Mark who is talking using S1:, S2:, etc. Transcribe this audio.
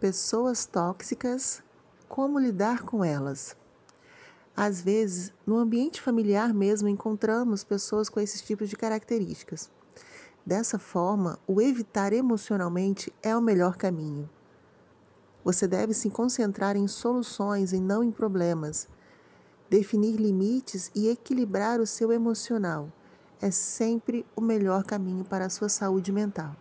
S1: Pessoas tóxicas, como lidar com elas? Às vezes, no ambiente familiar mesmo, encontramos pessoas com esses tipos de características. Dessa forma, o evitar emocionalmente é o melhor caminho. Você deve se concentrar em soluções e não em problemas. Definir limites e equilibrar o seu emocional é sempre o melhor caminho para a sua saúde mental.